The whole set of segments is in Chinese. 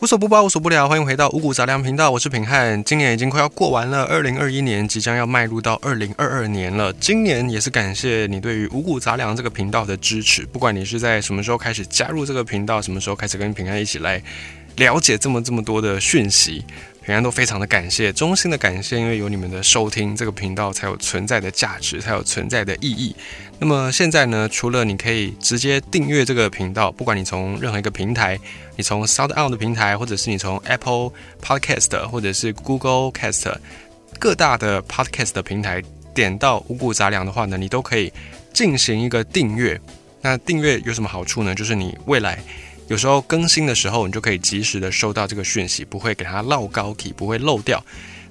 无所不包，无所不聊，欢迎回到五谷杂粮频道，我是平汉。今年已经快要过完了，二零二一年即将要迈入到二零二二年了。今年也是感谢你对于五谷杂粮这个频道的支持，不管你是在什么时候开始加入这个频道，什么时候开始跟平汉一起来了解这么这么多的讯息。平安都非常的感谢，衷心的感谢，因为有你们的收听，这个频道才有存在的价值，才有存在的意义。那么现在呢，除了你可以直接订阅这个频道，不管你从任何一个平台，你从 Sound On 的平台，或者是你从 Apple Podcast，或者是 Google Cast 各大的 Podcast 的平台点到五谷杂粮的话呢，你都可以进行一个订阅。那订阅有什么好处呢？就是你未来。有时候更新的时候，你就可以及时的收到这个讯息，不会给它漏高体，不会漏掉。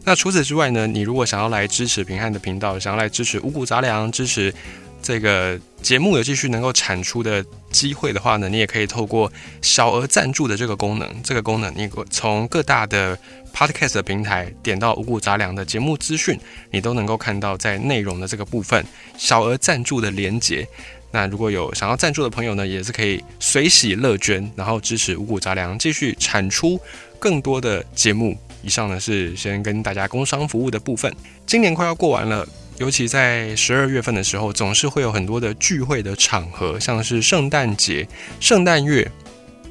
那除此之外呢，你如果想要来支持平汉的频道，想要来支持五谷杂粮，支持这个节目有继续能够产出的机会的话呢，你也可以透过小额赞助的这个功能。这个功能，你从各大的 podcast 平台点到五谷杂粮的节目资讯，你都能够看到在内容的这个部分小额赞助的连接。那如果有想要赞助的朋友呢，也是可以随喜乐捐，然后支持五谷杂粮继续产出更多的节目。以上呢是先跟大家工商服务的部分。今年快要过完了，尤其在十二月份的时候，总是会有很多的聚会的场合，像是圣诞节、圣诞月，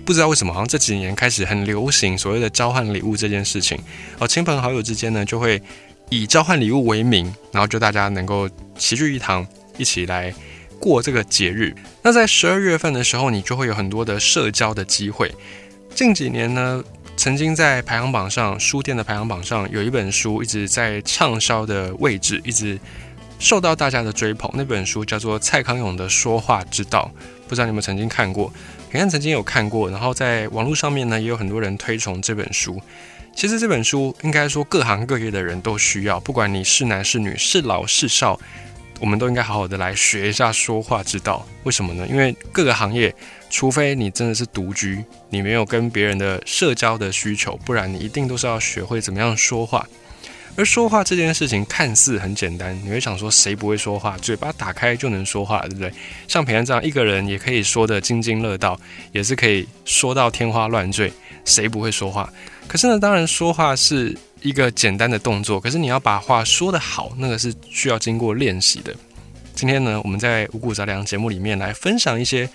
不知道为什么，好像这几年开始很流行所谓的交换礼物这件事情。哦，亲朋好友之间呢，就会以交换礼物为名，然后就大家能够齐聚一堂，一起来。过这个节日，那在十二月份的时候，你就会有很多的社交的机会。近几年呢，曾经在排行榜上，书店的排行榜上有一本书一直在畅销的位置，一直受到大家的追捧。那本书叫做蔡康永的《说话之道》，不知道你们曾经看过？平安曾经有看过，然后在网络上面呢，也有很多人推崇这本书。其实这本书应该说各行各业的人都需要，不管你是男是女，是老是少。我们都应该好好的来学一下说话之道。为什么呢？因为各个行业，除非你真的是独居，你没有跟别人的社交的需求，不然你一定都是要学会怎么样说话。而说话这件事情看似很简单，你会想说谁不会说话？嘴巴打开就能说话，对不对？像平安这样一个人也可以说得津津乐道，也是可以说到天花乱坠，谁不会说话？可是呢，当然说话是。一个简单的动作，可是你要把话说得好，那个是需要经过练习的。今天呢，我们在五谷杂粮节目里面来分享一些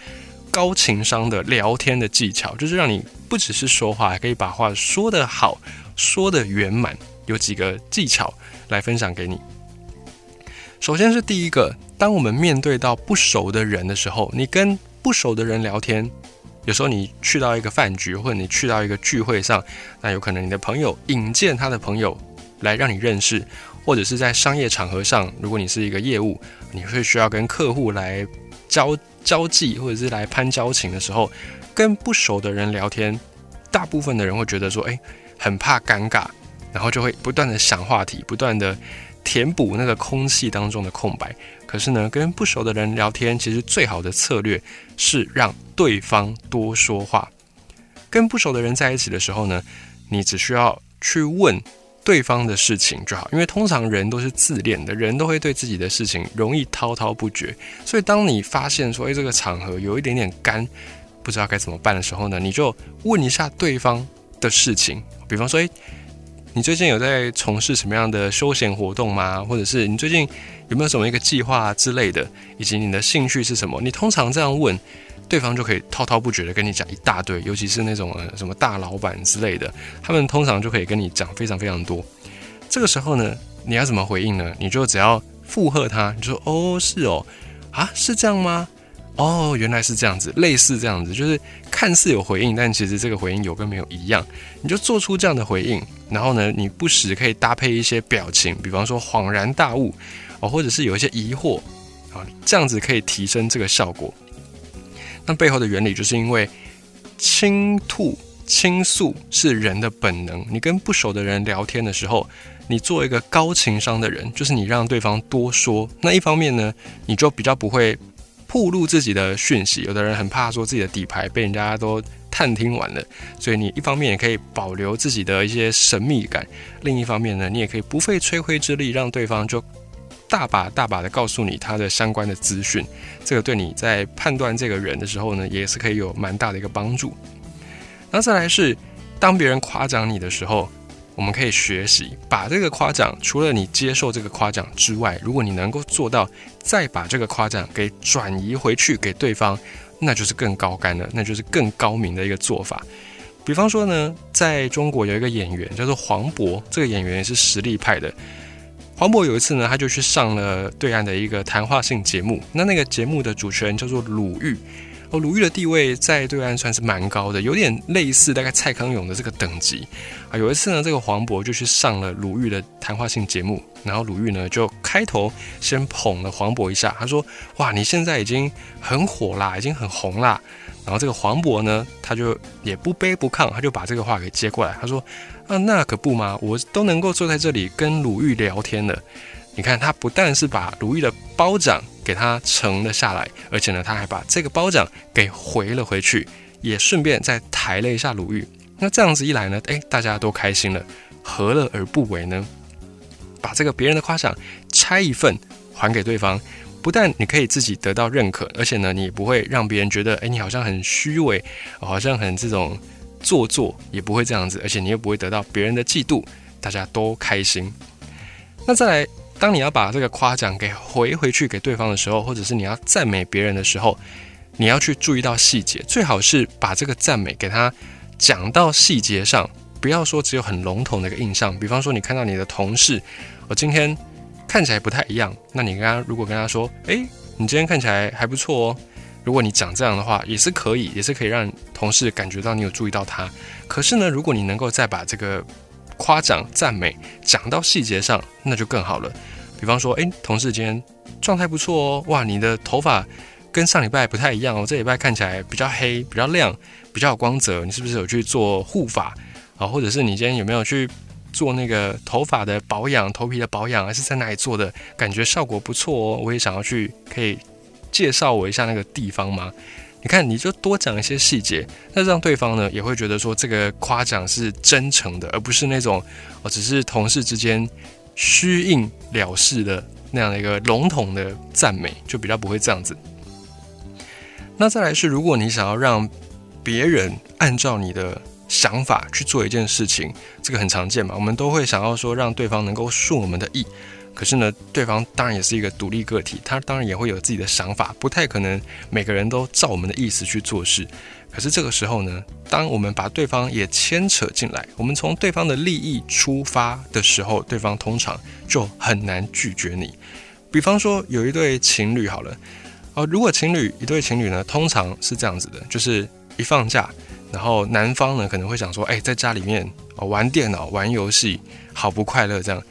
高情商的聊天的技巧，就是让你不只是说话，还可以把话说得好，说得圆满。有几个技巧来分享给你。首先是第一个，当我们面对到不熟的人的时候，你跟不熟的人聊天。有时候你去到一个饭局，或者你去到一个聚会上，那有可能你的朋友引荐他的朋友来让你认识，或者是在商业场合上，如果你是一个业务，你会需要跟客户来交交际，或者是来攀交情的时候，跟不熟的人聊天，大部分的人会觉得说，哎，很怕尴尬，然后就会不断的想话题，不断的。填补那个空气当中的空白。可是呢，跟不熟的人聊天，其实最好的策略是让对方多说话。跟不熟的人在一起的时候呢，你只需要去问对方的事情就好。因为通常人都是自恋的，人都会对自己的事情容易滔滔不绝。所以，当你发现说，哎，这个场合有一点点干，不知道该怎么办的时候呢，你就问一下对方的事情。比方说，哎。你最近有在从事什么样的休闲活动吗？或者是你最近有没有什么一个计划之类的？以及你的兴趣是什么？你通常这样问，对方就可以滔滔不绝的跟你讲一大堆。尤其是那种呃什么大老板之类的，他们通常就可以跟你讲非常非常多。这个时候呢，你要怎么回应呢？你就只要附和他，你说哦是哦啊是这样吗？哦，原来是这样子，类似这样子，就是看似有回应，但其实这个回应有跟没有一样。你就做出这样的回应，然后呢，你不时可以搭配一些表情，比方说恍然大悟哦，或者是有一些疑惑啊，这样子可以提升这个效果。那背后的原理就是因为倾吐、倾诉是人的本能。你跟不熟的人聊天的时候，你做一个高情商的人，就是你让对方多说。那一方面呢，你就比较不会。暴露自己的讯息，有的人很怕说自己的底牌被人家都探听完了，所以你一方面也可以保留自己的一些神秘感，另一方面呢，你也可以不费吹灰之力让对方就大把大把的告诉你他的相关的资讯，这个对你在判断这个人的时候呢，也是可以有蛮大的一个帮助。那再来是。当别人夸奖你的时候，我们可以学习把这个夸奖，除了你接受这个夸奖之外，如果你能够做到再把这个夸奖给转移回去给对方，那就是更高干的，那就是更高明的一个做法。比方说呢，在中国有一个演员叫做黄渤，这个演员也是实力派的。黄渤有一次呢，他就去上了对岸的一个谈话性节目，那那个节目的主持人叫做鲁豫。哦，鲁豫的地位在对岸算是蛮高的，有点类似大概蔡康永的这个等级啊。有一次呢，这个黄渤就去上了鲁豫的谈话性节目，然后鲁豫呢就开头先捧了黄渤一下，他说：“哇，你现在已经很火啦，已经很红啦。”然后这个黄渤呢，他就也不卑不亢，他就把这个话给接过来，他说：“啊，那可不嘛，我都能够坐在这里跟鲁豫聊天了。你看，他不但是把鲁豫的包长。”给他盛了下来，而且呢，他还把这个褒奖给回了回去，也顺便再抬了一下鲁豫。那这样子一来呢，哎，大家都开心了，何乐而不为呢？把这个别人的夸奖拆一份还给对方，不但你可以自己得到认可，而且呢，你不会让别人觉得，哎，你好像很虚伪，好像很这种做作，也不会这样子，而且你又不会得到别人的嫉妒，大家都开心。那再来。当你要把这个夸奖给回回去给对方的时候，或者是你要赞美别人的时候，你要去注意到细节，最好是把这个赞美给他讲到细节上，不要说只有很笼统的一个印象。比方说，你看到你的同事，我今天看起来不太一样，那你跟他如果跟他说，诶，你今天看起来还不错哦。如果你讲这样的话，也是可以，也是可以让同事感觉到你有注意到他。可是呢，如果你能够再把这个夸奖、赞美讲到细节上，那就更好了。比方说，哎，同事今天状态不错哦，哇，你的头发跟上礼拜不太一样哦，这礼拜看起来比较黑、比较亮、比较有光泽，你是不是有去做护发啊？或者是你今天有没有去做那个头发的保养、头皮的保养，还是在哪里做的？感觉效果不错哦，我也想要去，可以介绍我一下那个地方吗？你看，你就多讲一些细节，那让对方呢也会觉得说这个夸奖是真诚的，而不是那种哦，只是同事之间。虚应了事的那样的一个笼统的赞美，就比较不会这样子。那再来是，如果你想要让别人按照你的想法去做一件事情，这个很常见嘛，我们都会想要说让对方能够顺我们的意。可是呢，对方当然也是一个独立个体，他当然也会有自己的想法，不太可能每个人都照我们的意思去做事。可是这个时候呢，当我们把对方也牵扯进来，我们从对方的利益出发的时候，对方通常就很难拒绝你。比方说，有一对情侣好了，哦，如果情侣一对情侣呢，通常是这样子的，就是一放假，然后男方呢可能会想说，哎，在家里面哦玩电脑、玩游戏，好不快乐这样。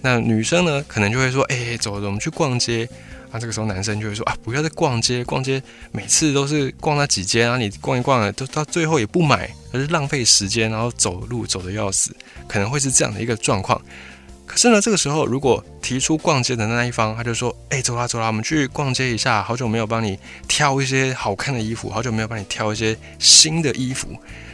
那女生呢，可能就会说，哎，走，我们去逛街。那这个时候男生就会说啊，不要再逛街，逛街每次都是逛那几间，然后你逛一逛，都到最后也不买，而是浪费时间，然后走路走的要死，可能会是这样的一个状况。可是呢，这个时候如果提出逛街的那一方，他就说，哎，走啦走啦，我们去逛街一下，好久没有帮你挑一些好看的衣服，好久没有帮你挑一些新的衣服。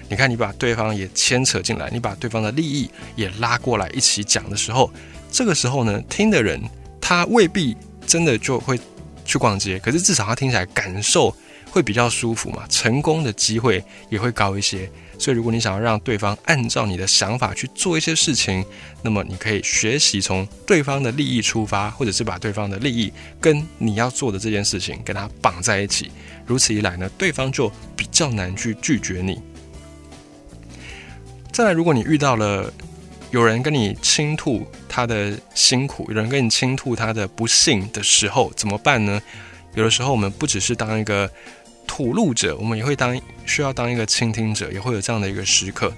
你看，你把对方也牵扯进来，你把对方的利益也拉过来一起讲的时候，这个时候呢，听的人他未必。真的就会去逛街，可是至少他听起来感受会比较舒服嘛，成功的机会也会高一些。所以如果你想要让对方按照你的想法去做一些事情，那么你可以学习从对方的利益出发，或者是把对方的利益跟你要做的这件事情跟他绑在一起。如此一来呢，对方就比较难去拒绝你。再来，如果你遇到了。有人跟你倾吐他的辛苦，有人跟你倾吐他的不幸的时候，怎么办呢？有的时候，我们不只是当一个吐露者，我们也会当需要当一个倾听者，也会有这样的一个时刻。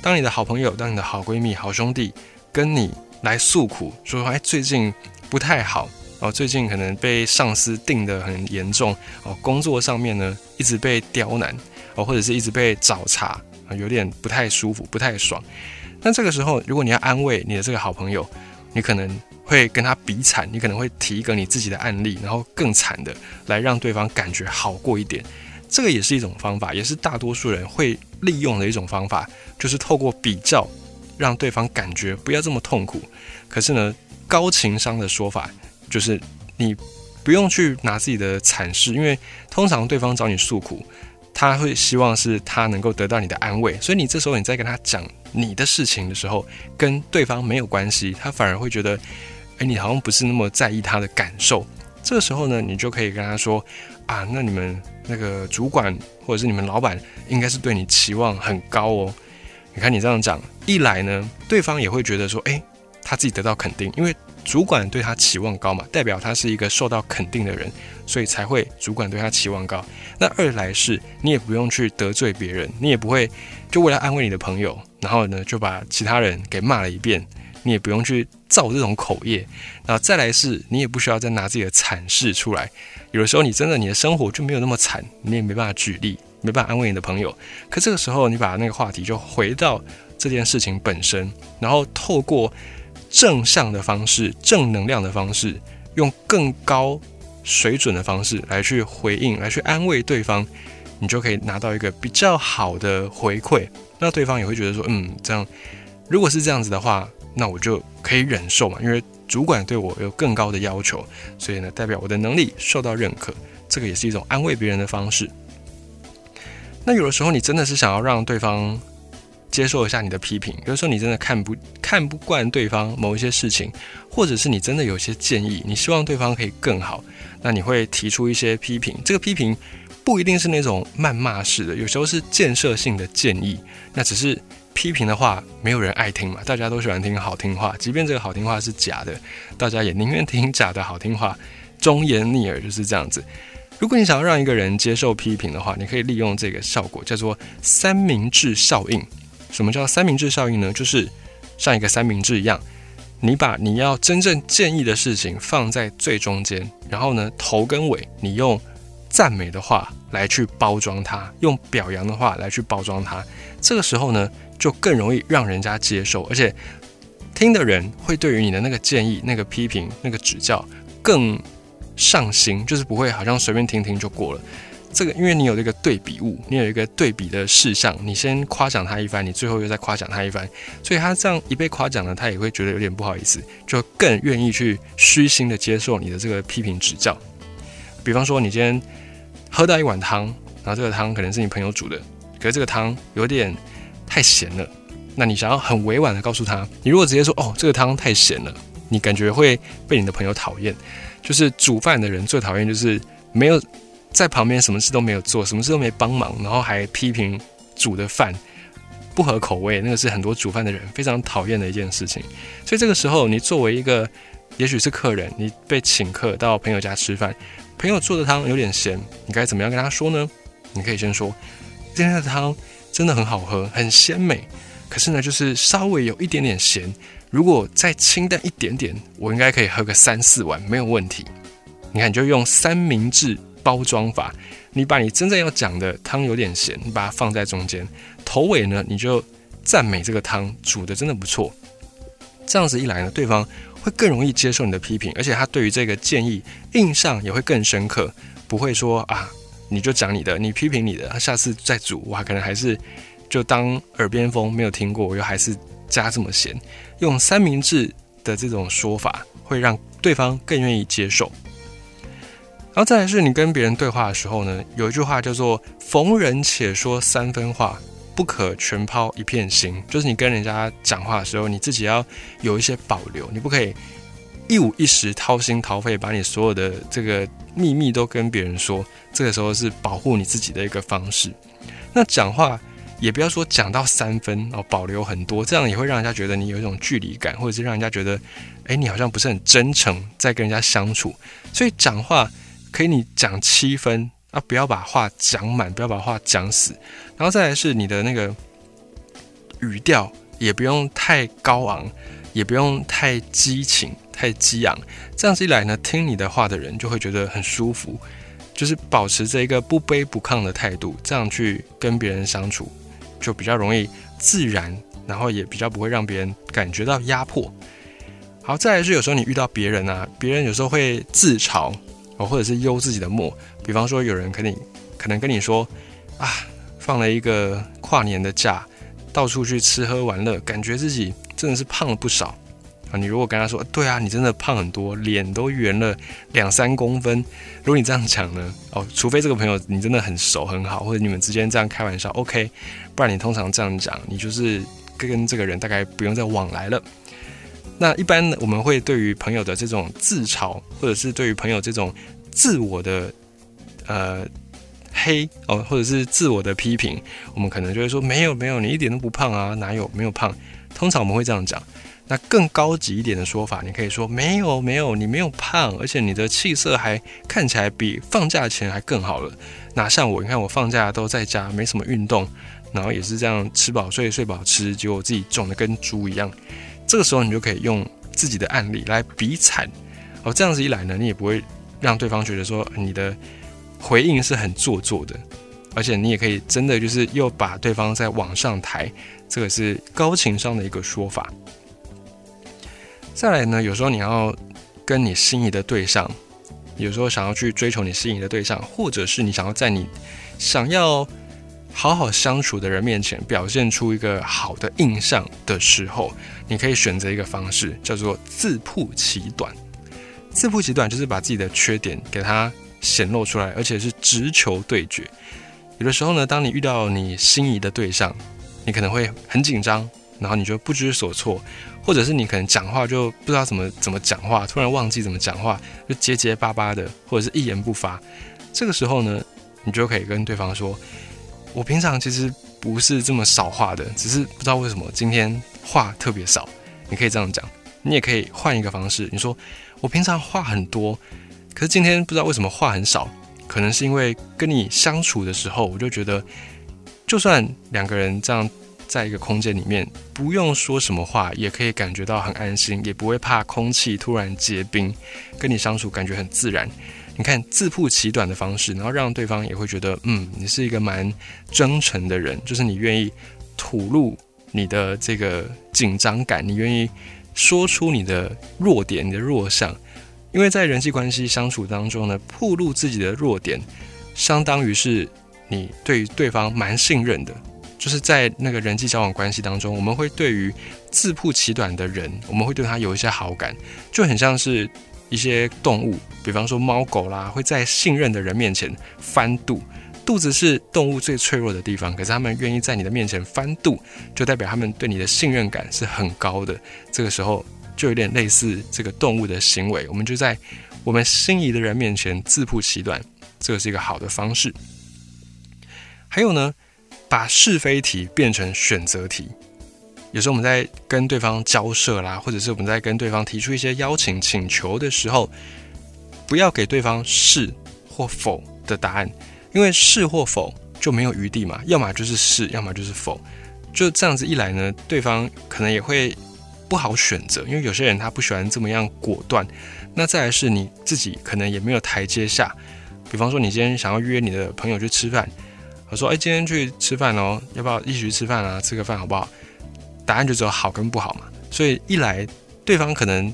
当你的好朋友、当你的好闺蜜、好兄弟跟你来诉苦，说：“哎，最近不太好哦，最近可能被上司定得很严重哦，工作上面呢一直被刁难哦，或者是一直被找茬啊，有点不太舒服，不太爽。”那这个时候，如果你要安慰你的这个好朋友，你可能会跟他比惨，你可能会提一个你自己的案例，然后更惨的来让对方感觉好过一点。这个也是一种方法，也是大多数人会利用的一种方法，就是透过比较让对方感觉不要这么痛苦。可是呢，高情商的说法就是你不用去拿自己的惨事，因为通常对方找你诉苦。他会希望是他能够得到你的安慰，所以你这时候你在跟他讲你的事情的时候，跟对方没有关系，他反而会觉得，哎，你好像不是那么在意他的感受。这个时候呢，你就可以跟他说，啊，那你们那个主管或者是你们老板，应该是对你期望很高哦。你看你这样讲，一来呢，对方也会觉得说，哎，他自己得到肯定，因为。主管对他期望高嘛，代表他是一个受到肯定的人，所以才会主管对他期望高。那二来是你也不用去得罪别人，你也不会就为了安慰你的朋友，然后呢就把其他人给骂了一遍，你也不用去造这种口业。然后再来是你也不需要再拿自己的惨事出来。有的时候你真的你的生活就没有那么惨，你也没办法举例，没办法安慰你的朋友。可这个时候你把那个话题就回到这件事情本身，然后透过。正向的方式，正能量的方式，用更高水准的方式来去回应，来去安慰对方，你就可以拿到一个比较好的回馈。那对方也会觉得说，嗯，这样如果是这样子的话，那我就可以忍受嘛，因为主管对我有更高的要求，所以呢，代表我的能力受到认可，这个也是一种安慰别人的方式。那有的时候，你真的是想要让对方。接受一下你的批评，有时候你真的看不看不惯对方某一些事情，或者是你真的有些建议，你希望对方可以更好，那你会提出一些批评。这个批评不一定是那种谩骂式的，有时候是建设性的建议。那只是批评的话，没有人爱听嘛，大家都喜欢听好听话，即便这个好听话是假的，大家也宁愿听假的好听话，忠言逆耳就是这样子。如果你想要让一个人接受批评的话，你可以利用这个效果，叫做三明治效应。什么叫三明治效应呢？就是像一个三明治一样，你把你要真正建议的事情放在最中间，然后呢头跟尾你用赞美的话来去包装它，用表扬的话来去包装它。这个时候呢，就更容易让人家接受，而且听的人会对于你的那个建议、那个批评、那个指教更上心，就是不会好像随便听听就过了。这个，因为你有这个对比物，你有一个对比的事项，你先夸奖他一番，你最后又再夸奖他一番，所以他这样一被夸奖呢，他也会觉得有点不好意思，就更愿意去虚心的接受你的这个批评指教。比方说，你今天喝到一碗汤，然后这个汤可能是你朋友煮的，可是这个汤有点太咸了，那你想要很委婉的告诉他，你如果直接说哦，这个汤太咸了，你感觉会被你的朋友讨厌。就是煮饭的人最讨厌就是没有。在旁边什么事都没有做，什么事都没帮忙，然后还批评煮的饭不合口味，那个是很多煮饭的人非常讨厌的一件事情。所以这个时候，你作为一个也许是客人，你被请客到朋友家吃饭，朋友做的汤有点咸，你该怎么样跟他说呢？你可以先说今天的汤真的很好喝，很鲜美，可是呢，就是稍微有一点点咸，如果再清淡一点点，我应该可以喝个三四碗没有问题。你看，你就用三明治。包装法，你把你真正要讲的汤有点咸，你把它放在中间，头尾呢你就赞美这个汤煮的真的不错。这样子一来呢，对方会更容易接受你的批评，而且他对于这个建议印象也会更深刻，不会说啊你就讲你的，你批评你的，下次再煮哇可能还是就当耳边风没有听过，我又还是加这么咸。用三明治的这种说法，会让对方更愿意接受。然后再来是你跟别人对话的时候呢，有一句话叫做“逢人且说三分话，不可全抛一片心”。就是你跟人家讲话的时候，你自己要有一些保留，你不可以一五一十掏心掏肺，把你所有的这个秘密都跟别人说。这个时候是保护你自己的一个方式。那讲话也不要说讲到三分哦，保留很多，这样也会让人家觉得你有一种距离感，或者是让人家觉得，哎，你好像不是很真诚在跟人家相处。所以讲话。可以，你讲七分啊，不要把话讲满，不要把话讲死。然后再来是你的那个语调，也不用太高昂，也不用太激情、太激昂。这样子一来呢，听你的话的人就会觉得很舒服，就是保持着一个不卑不亢的态度，这样去跟别人相处，就比较容易自然，然后也比较不会让别人感觉到压迫。好，再来是有时候你遇到别人啊，别人有时候会自嘲。哦，或者是悠自己的墨，比方说有人跟你可能跟你说啊，放了一个跨年的假，到处去吃喝玩乐，感觉自己真的是胖了不少。啊，你如果跟他说，对啊，你真的胖很多，脸都圆了两三公分。如果你这样讲呢，哦，除非这个朋友你真的很熟很好，或者你们之间这样开玩笑，OK，不然你通常这样讲，你就是跟这个人大概不用再往来了。那一般我们会对于朋友的这种自嘲，或者是对于朋友这种自我的呃黑哦，或者是自我的批评，我们可能就会说，没有没有，你一点都不胖啊，哪有没有胖？通常我们会这样讲。那更高级一点的说法，你可以说没有没有，你没有胖，而且你的气色还看起来比放假前还更好了。哪像我，你看我放假都在家，没什么运动，然后也是这样吃饱睡，睡饱吃，结果自己肿的跟猪一样。这个时候你就可以用自己的案例来比惨，哦，这样子一来呢，你也不会让对方觉得说你的回应是很做作的，而且你也可以真的就是又把对方再往上抬，这个是高情商的一个说法。再来呢，有时候你要跟你心仪的对象，有时候想要去追求你心仪的对象，或者是你想要在你想要好好相处的人面前表现出一个好的印象的时候，你可以选择一个方式，叫做自曝其短。自曝其短就是把自己的缺点给它显露出来，而且是直球对决。有的时候呢，当你遇到你心仪的对象，你可能会很紧张，然后你就不知所措。或者是你可能讲话就不知道怎么怎么讲话，突然忘记怎么讲话，就结结巴巴的，或者是一言不发。这个时候呢，你就可以跟对方说：“我平常其实不是这么少话的，只是不知道为什么今天话特别少。”你可以这样讲，你也可以换一个方式，你说：“我平常话很多，可是今天不知道为什么话很少，可能是因为跟你相处的时候，我就觉得，就算两个人这样。”在一个空间里面，不用说什么话，也可以感觉到很安心，也不会怕空气突然结冰，跟你相处感觉很自然。你看自曝其短的方式，然后让对方也会觉得，嗯，你是一个蛮真诚的人，就是你愿意吐露你的这个紧张感，你愿意说出你的弱点、你的弱项。因为在人际关系相处当中呢，暴露自己的弱点，相当于是你对对方蛮信任的。就是在那个人际交往关系当中，我们会对于自曝其短的人，我们会对他有一些好感，就很像是一些动物，比方说猫狗啦，会在信任的人面前翻肚，肚子是动物最脆弱的地方，可是他们愿意在你的面前翻肚，就代表他们对你的信任感是很高的。这个时候就有点类似这个动物的行为，我们就在我们心仪的人面前自曝其短，这是一个好的方式。还有呢？把是非题变成选择题，有时候我们在跟对方交涉啦，或者是我们在跟对方提出一些邀请请求的时候，不要给对方是或否的答案，因为是或否就没有余地嘛，要么就是是，要么就是否，就这样子一来呢，对方可能也会不好选择，因为有些人他不喜欢这么样果断。那再来是你自己可能也没有台阶下，比方说你今天想要约你的朋友去吃饭。我说：“哎，今天去吃饭哦，要不要一起去吃饭啊？吃个饭好不好？”答案就只有好跟不好嘛。所以一来，对方可能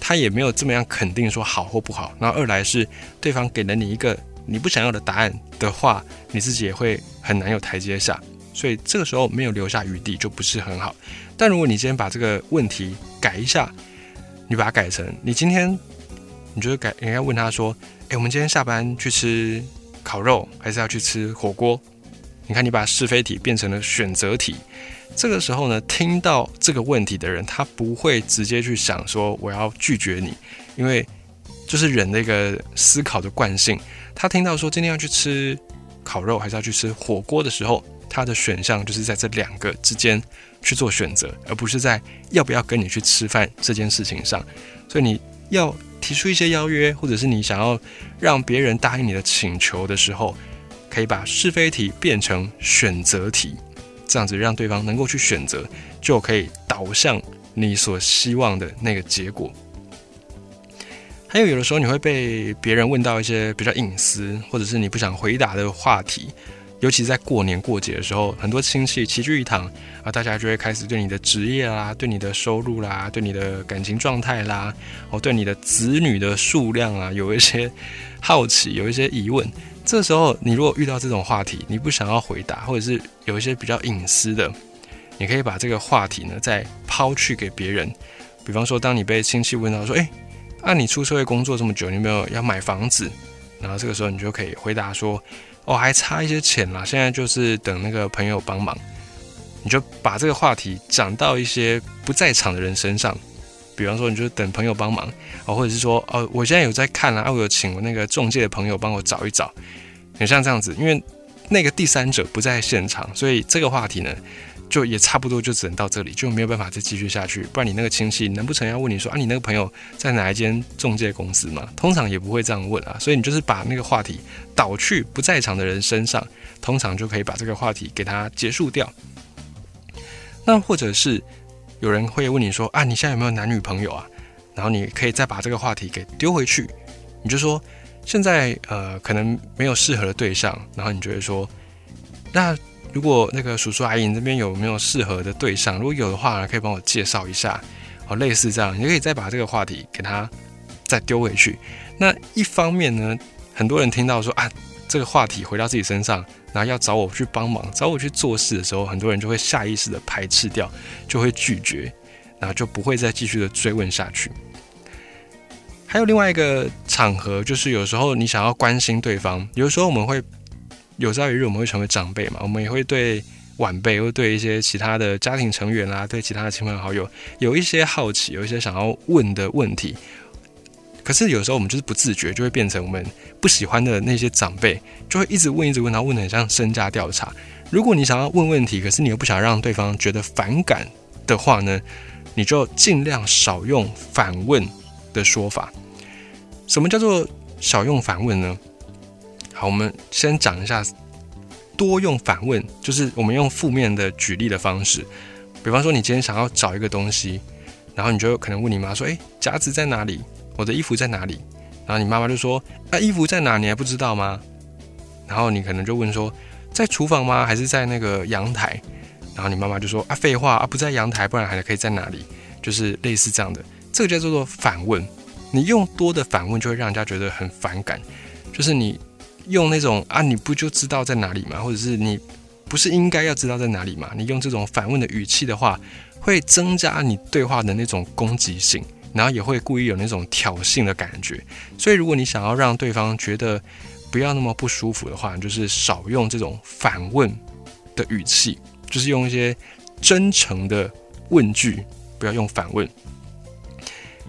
他也没有这么样肯定说好或不好。然后二来是对方给了你一个你不想要的答案的话，你自己也会很难有台阶下。所以这个时候没有留下余地就不是很好。但如果你今天把这个问题改一下，你把它改成你今天你觉得改应该问他说：“哎，我们今天下班去吃。”烤肉还是要去吃火锅？你看，你把是非题变成了选择题。这个时候呢，听到这个问题的人，他不会直接去想说我要拒绝你，因为就是人的一个思考的惯性。他听到说今天要去吃烤肉还是要去吃火锅的时候，他的选项就是在这两个之间去做选择，而不是在要不要跟你去吃饭这件事情上。所以你要。提出一些邀约，或者是你想要让别人答应你的请求的时候，可以把是非题变成选择题，这样子让对方能够去选择，就可以导向你所希望的那个结果。还有，有的时候你会被别人问到一些比较隐私，或者是你不想回答的话题。尤其在过年过节的时候，很多亲戚齐聚一堂啊，大家就会开始对你的职业啦、对你的收入啦、对你的感情状态啦，哦，对你的子女的数量啊，有一些好奇，有一些疑问。这时候，你如果遇到这种话题，你不想要回答，或者是有一些比较隐私的，你可以把这个话题呢再抛去给别人。比方说，当你被亲戚问到说：“哎，啊，你出社会工作这么久，你有没有要买房子？”然后这个时候你就可以回答说：“哦，还差一些钱啦，现在就是等那个朋友帮忙。”你就把这个话题讲到一些不在场的人身上，比方说，你就等朋友帮忙啊，或者是说：“哦，我现在有在看啊，我有请我那个中介的朋友帮我找一找。”很像这样子，因为那个第三者不在现场，所以这个话题呢。就也差不多就只能到这里，就没有办法再继续下去。不然你那个亲戚难不成要问你说啊，你那个朋友在哪一间中介公司吗？通常也不会这样问啊。所以你就是把那个话题导去不在场的人身上，通常就可以把这个话题给他结束掉。那或者是有人会问你说啊，你现在有没有男女朋友啊？然后你可以再把这个话题给丢回去，你就说现在呃可能没有适合的对象，然后你就会说那。如果那个叔叔阿姨这边有没有适合的对象？如果有的话，可以帮我介绍一下。哦，类似这样，你可以再把这个话题给他再丢回去。那一方面呢，很多人听到说啊，这个话题回到自己身上，然后要找我去帮忙，找我去做事的时候，很多人就会下意识的排斥掉，就会拒绝，然后就不会再继续的追问下去。还有另外一个场合，就是有时候你想要关心对方，有时候我们会。有朝一日我们会成为长辈嘛？我们也会对晚辈，或对一些其他的家庭成员啦，对其他的亲朋好友有一些好奇，有一些想要问的问题。可是有时候我们就是不自觉，就会变成我们不喜欢的那些长辈，就会一直问，一直问，然后问的很像身家调查。如果你想要问问题，可是你又不想让对方觉得反感的话呢，你就尽量少用反问的说法。什么叫做少用反问呢？好，我们先讲一下多用反问，就是我们用负面的举例的方式。比方说，你今天想要找一个东西，然后你就可能问你妈说：“诶，夹子在哪里？我的衣服在哪里？”然后你妈妈就说：“啊，衣服在哪？你还不知道吗？”然后你可能就问说：“在厨房吗？还是在那个阳台？”然后你妈妈就说：“啊，废话啊，不在阳台，不然还可以在哪里？”就是类似这样的，这个叫做反问。你用多的反问，就会让人家觉得很反感，就是你。用那种啊，你不就知道在哪里吗？或者是你不是应该要知道在哪里吗？你用这种反问的语气的话，会增加你对话的那种攻击性，然后也会故意有那种挑衅的感觉。所以，如果你想要让对方觉得不要那么不舒服的话，就是少用这种反问的语气，就是用一些真诚的问句，不要用反问。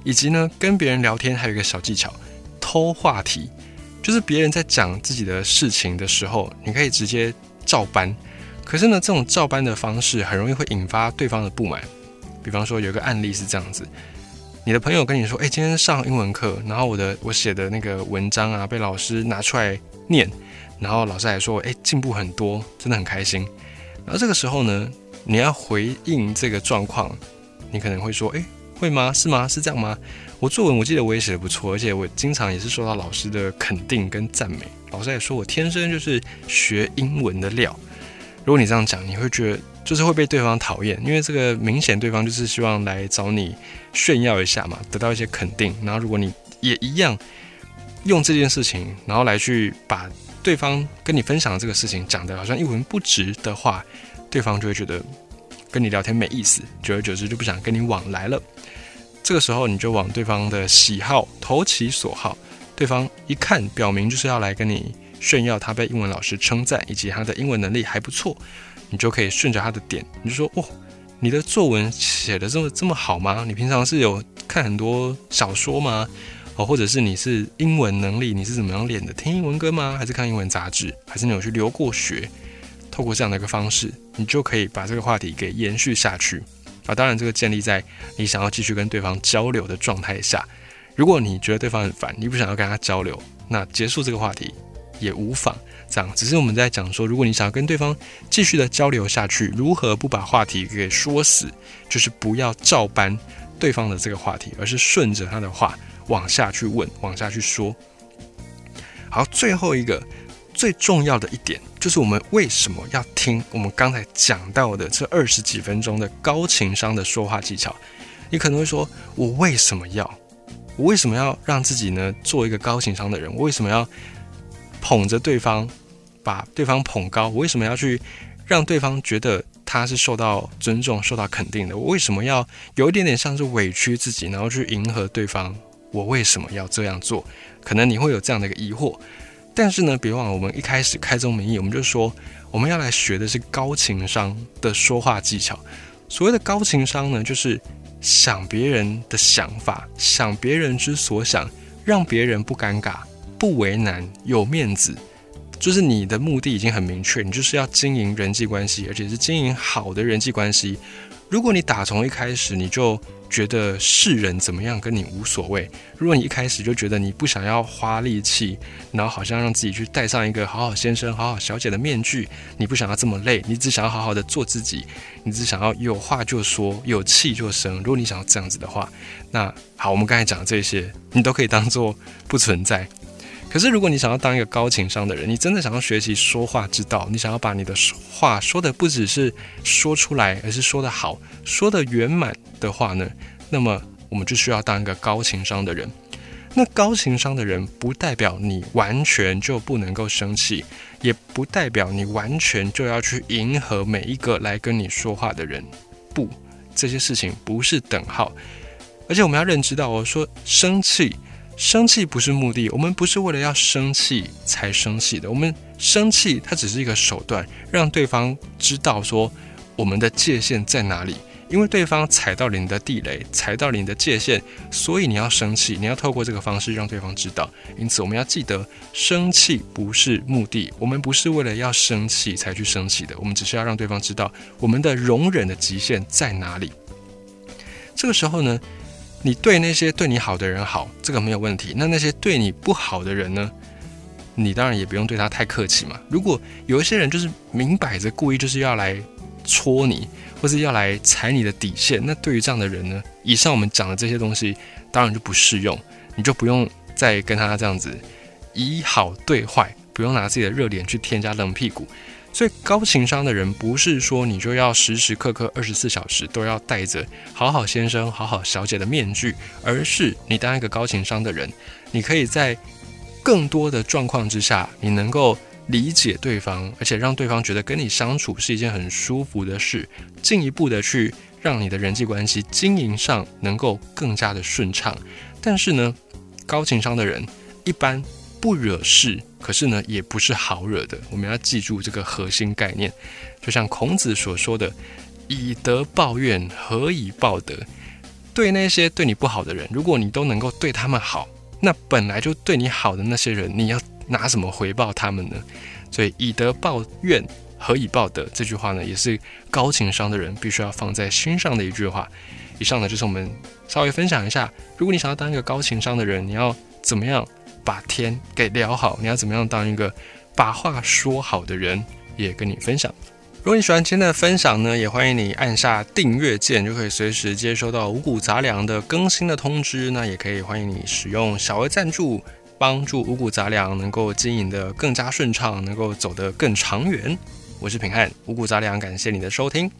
以及呢，跟别人聊天还有一个小技巧，偷话题。就是别人在讲自己的事情的时候，你可以直接照搬。可是呢，这种照搬的方式很容易会引发对方的不满。比方说，有个案例是这样子：你的朋友跟你说，哎，今天上英文课，然后我的我写的那个文章啊，被老师拿出来念，然后老师还说，哎，进步很多，真的很开心。然后这个时候呢，你要回应这个状况，你可能会说，哎，会吗？是吗？是这样吗？我作文我记得我也写的不错，而且我经常也是受到老师的肯定跟赞美。老师也说我天生就是学英文的料。如果你这样讲，你会觉得就是会被对方讨厌，因为这个明显对方就是希望来找你炫耀一下嘛，得到一些肯定。然后如果你也一样用这件事情，然后来去把对方跟你分享的这个事情讲的好像一文不值的话，对方就会觉得跟你聊天没意思，久而久之就不想跟你往来了。这个时候，你就往对方的喜好投其所好。对方一看，表明就是要来跟你炫耀他被英文老师称赞，以及他的英文能力还不错。你就可以顺着他的点，你就说：“哦，你的作文写的这么这么好吗？你平常是有看很多小说吗？哦，或者是你是英文能力你是怎么样练的？听英文歌吗？还是看英文杂志？还是你有去留过学？透过这样的一个方式，你就可以把这个话题给延续下去。”啊，当然，这个建立在你想要继续跟对方交流的状态下。如果你觉得对方很烦，你不想要跟他交流，那结束这个话题也无妨。这样，只是我们在讲说，如果你想要跟对方继续的交流下去，如何不把话题给说死，就是不要照搬对方的这个话题，而是顺着他的话往下去问，往下去说。好，最后一个。最重要的一点就是我们为什么要听我们刚才讲到的这二十几分钟的高情商的说话技巧？你可能会说，我为什么要？我为什么要让自己呢做一个高情商的人？我为什么要捧着对方，把对方捧高？我为什么要去让对方觉得他是受到尊重、受到肯定的。我为什么要有一点点像是委屈自己，然后去迎合对方？我为什么要这样做？可能你会有这样的一个疑惑。但是呢，别忘了，我们一开始开宗明义，我们就说我们要来学的是高情商的说话技巧。所谓的高情商呢，就是想别人的想法，想别人之所想，让别人不尴尬、不为难、有面子。就是你的目的已经很明确，你就是要经营人际关系，而且是经营好的人际关系。如果你打从一开始你就觉得世人怎么样跟你无所谓，如果你一开始就觉得你不想要花力气，然后好像让自己去戴上一个好好先生、好好小姐的面具，你不想要这么累，你只想要好好的做自己，你只想要有话就说，有气就生。如果你想要这样子的话，那好，我们刚才讲的这些，你都可以当做不存在。可是，如果你想要当一个高情商的人，你真的想要学习说话之道，你想要把你的话说的不只是说出来，而是说的好，说的圆满的话呢？那么，我们就需要当一个高情商的人。那高情商的人，不代表你完全就不能够生气，也不代表你完全就要去迎合每一个来跟你说话的人。不，这些事情不是等号。而且，我们要认知到，我说生气。生气不是目的，我们不是为了要生气才生气的。我们生气，它只是一个手段，让对方知道说我们的界限在哪里。因为对方踩到了你的地雷，踩到了你的界限，所以你要生气。你要透过这个方式让对方知道。因此，我们要记得，生气不是目的，我们不是为了要生气才去生气的。我们只是要让对方知道我们的容忍的极限在哪里。这个时候呢？你对那些对你好的人好，这个没有问题。那那些对你不好的人呢？你当然也不用对他太客气嘛。如果有一些人就是明摆着故意就是要来戳你，或是要来踩你的底线，那对于这样的人呢，以上我们讲的这些东西当然就不适用，你就不用再跟他这样子以好对坏，不用拿自己的热脸去添加冷屁股。所以高情商的人不是说你就要时时刻刻二十四小时都要戴着好好先生、好好小姐的面具，而是你当一个高情商的人，你可以在更多的状况之下，你能够理解对方，而且让对方觉得跟你相处是一件很舒服的事，进一步的去让你的人际关系经营上能够更加的顺畅。但是呢，高情商的人一般。不惹事，可是呢，也不是好惹的。我们要记住这个核心概念，就像孔子所说的：“以德报怨，何以报德？”对那些对你不好的人，如果你都能够对他们好，那本来就对你好的那些人，你要拿什么回报他们呢？所以“以德报怨，何以报德？”这句话呢，也是高情商的人必须要放在心上的一句话。以上呢，就是我们稍微分享一下，如果你想要当一个高情商的人，你要怎么样？把天给聊好，你要怎么样当一个把话说好的人？也跟你分享。如果你喜欢今天的分享呢，也欢迎你按下订阅键，就可以随时接收到五谷杂粮的更新的通知。那也可以欢迎你使用小额赞助，帮助五谷杂粮能够经营的更加顺畅，能够走得更长远。我是平汉，五谷杂粮，感谢你的收听。